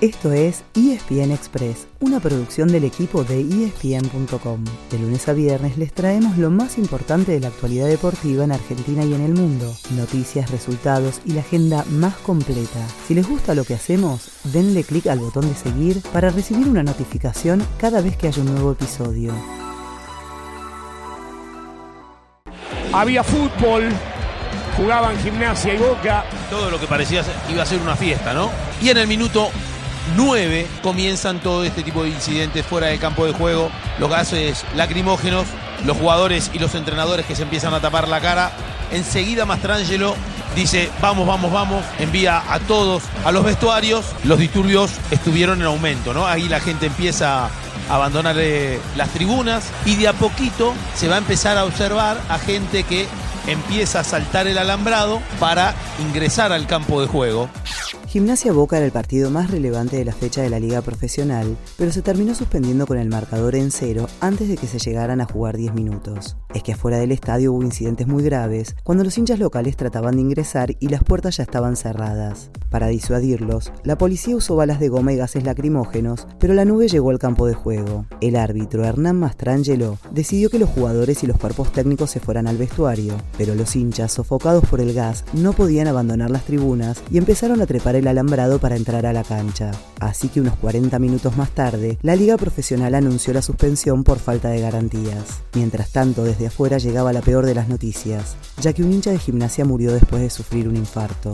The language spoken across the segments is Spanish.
Esto es ESPN Express, una producción del equipo de ESPN.com. De lunes a viernes les traemos lo más importante de la actualidad deportiva en Argentina y en el mundo, noticias, resultados y la agenda más completa. Si les gusta lo que hacemos, denle clic al botón de seguir para recibir una notificación cada vez que haya un nuevo episodio. Había fútbol, jugaban gimnasia y boca. Todo lo que parecía iba a ser una fiesta, ¿no? Y en el minuto 9 comienzan todo este tipo de incidentes fuera del campo de juego, los gases lacrimógenos, los jugadores y los entrenadores que se empiezan a tapar la cara. Enseguida Mastrangelo dice, vamos, vamos, vamos, envía a todos a los vestuarios. Los disturbios estuvieron en aumento, ¿no? Ahí la gente empieza a abandonar eh, las tribunas y de a poquito se va a empezar a observar a gente que empieza a saltar el alambrado para ingresar al campo de juego. Gimnasia Boca era el partido más relevante de la fecha de la liga profesional, pero se terminó suspendiendo con el marcador en cero antes de que se llegaran a jugar 10 minutos. Es que afuera del estadio hubo incidentes muy graves cuando los hinchas locales trataban de ingresar y las puertas ya estaban cerradas. Para disuadirlos, la policía usó balas de goma y gases lacrimógenos, pero la nube llegó al campo de juego. El árbitro Hernán Mastrangelo decidió que los jugadores y los cuerpos técnicos se fueran al vestuario, pero los hinchas, sofocados por el gas, no podían abandonar las tribunas y empezaron a trepar el alambrado para entrar a la cancha. Así que unos 40 minutos más tarde, la liga profesional anunció la suspensión por falta de garantías. Mientras tanto, desde afuera llegaba la peor de las noticias, ya que un hincha de gimnasia murió después de sufrir un infarto.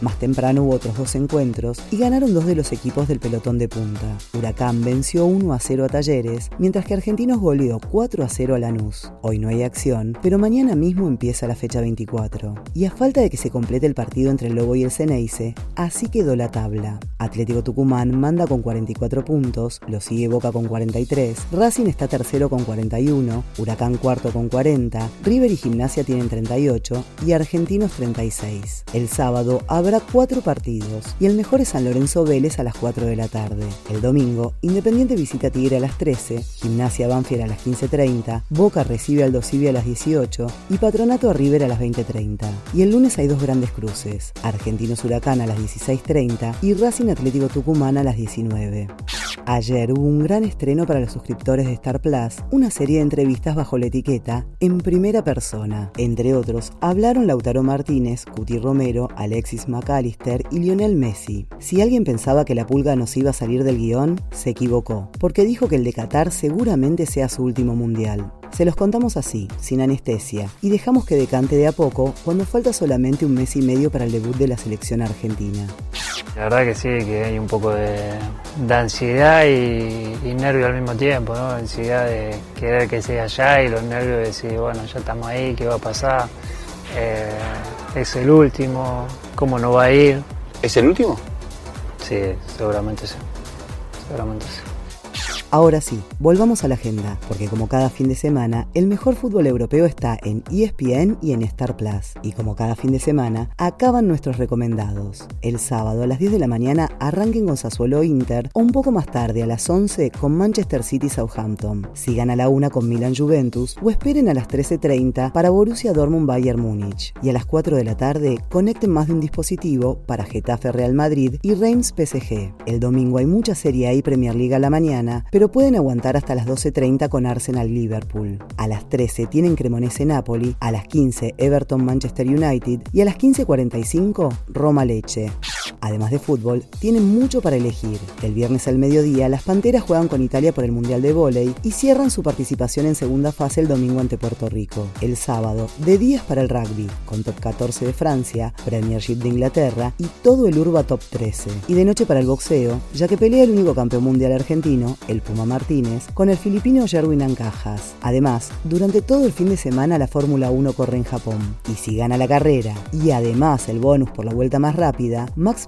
Más temprano hubo otros dos encuentros y ganaron dos de los equipos del pelotón de punta. Huracán venció 1 a 0 a Talleres, mientras que Argentinos goleó 4 a 0 a Lanús. Hoy no hay acción, pero mañana mismo empieza la fecha 24. Y a falta de que se complete el partido entre el Lobo y el Ceneice, así quedó la tabla. Atlético Tucumán manda con 44 puntos, lo sigue Boca con 43, Racing está tercero con 41, Huracán cuarto con 40, River y Gimnasia tienen 38 y Argentinos 36. El sábado habrá cuatro partidos y el mejor es San Lorenzo Vélez a las 4 de la tarde. El domingo, Independiente visita Tigre a las 13, Gimnasia Banfield a las 15.30, Boca recibe al Dosivi a las 18 y Patronato a River a las 20.30. Y el lunes hay dos grandes cruces, Argentinos Huracán a las 16.30 y Racing Atlético Tucumán a las 19. Ayer hubo un gran estreno para los suscriptores de Star Plus, una serie de entrevistas bajo la etiqueta En Primera Persona. Entre otros, hablaron Lautaro Martínez, Cuti Romero, Alexis McAllister y Lionel Messi. Si alguien pensaba que la pulga nos iba a salir del guion, se equivocó, porque dijo que el de Qatar seguramente sea su último mundial. Se los contamos así, sin anestesia, y dejamos que decante de a poco cuando falta solamente un mes y medio para el debut de la selección argentina. La verdad que sí, que hay un poco de, ansiedad y, nervio al mismo tiempo, ¿no? Ansiedad de querer que sea allá y los nervios de decir, bueno, ya estamos ahí, ¿qué va a pasar? Eh, es el último, ¿cómo no va a ir? ¿Es el último? Sí, seguramente sí. Seguramente sí. Ahora sí, volvamos a la agenda, porque como cada fin de semana, el mejor fútbol europeo está en ESPN y en Star Plus. Y como cada fin de semana, acaban nuestros recomendados. El sábado a las 10 de la mañana arranquen con Sassuolo Inter, o un poco más tarde a las 11 con Manchester City Southampton. Sigan a la 1 con Milan Juventus, o esperen a las 13.30 para Borussia Dortmund Bayern Múnich. Y a las 4 de la tarde, conecten más de un dispositivo para Getafe Real Madrid y Reims PSG. El domingo hay mucha Serie A y Premier League a la mañana, pero pueden aguantar hasta las 12.30 con Arsenal Liverpool. A las 13 tienen Cremonese Napoli, a las 15 Everton Manchester United y a las 15.45 Roma Leche. Además de fútbol, tienen mucho para elegir. El viernes al mediodía, las Panteras juegan con Italia por el Mundial de Vóley y cierran su participación en segunda fase el domingo ante Puerto Rico. El sábado, de días para el rugby, con Top 14 de Francia, Premiership de Inglaterra y todo el Urba Top 13. Y de noche para el boxeo, ya que pelea el único campeón mundial argentino, el Puma Martínez, con el filipino Jerwin Ancajas. Además, durante todo el fin de semana la Fórmula 1 corre en Japón. Y si gana la carrera y además el bonus por la vuelta más rápida, Max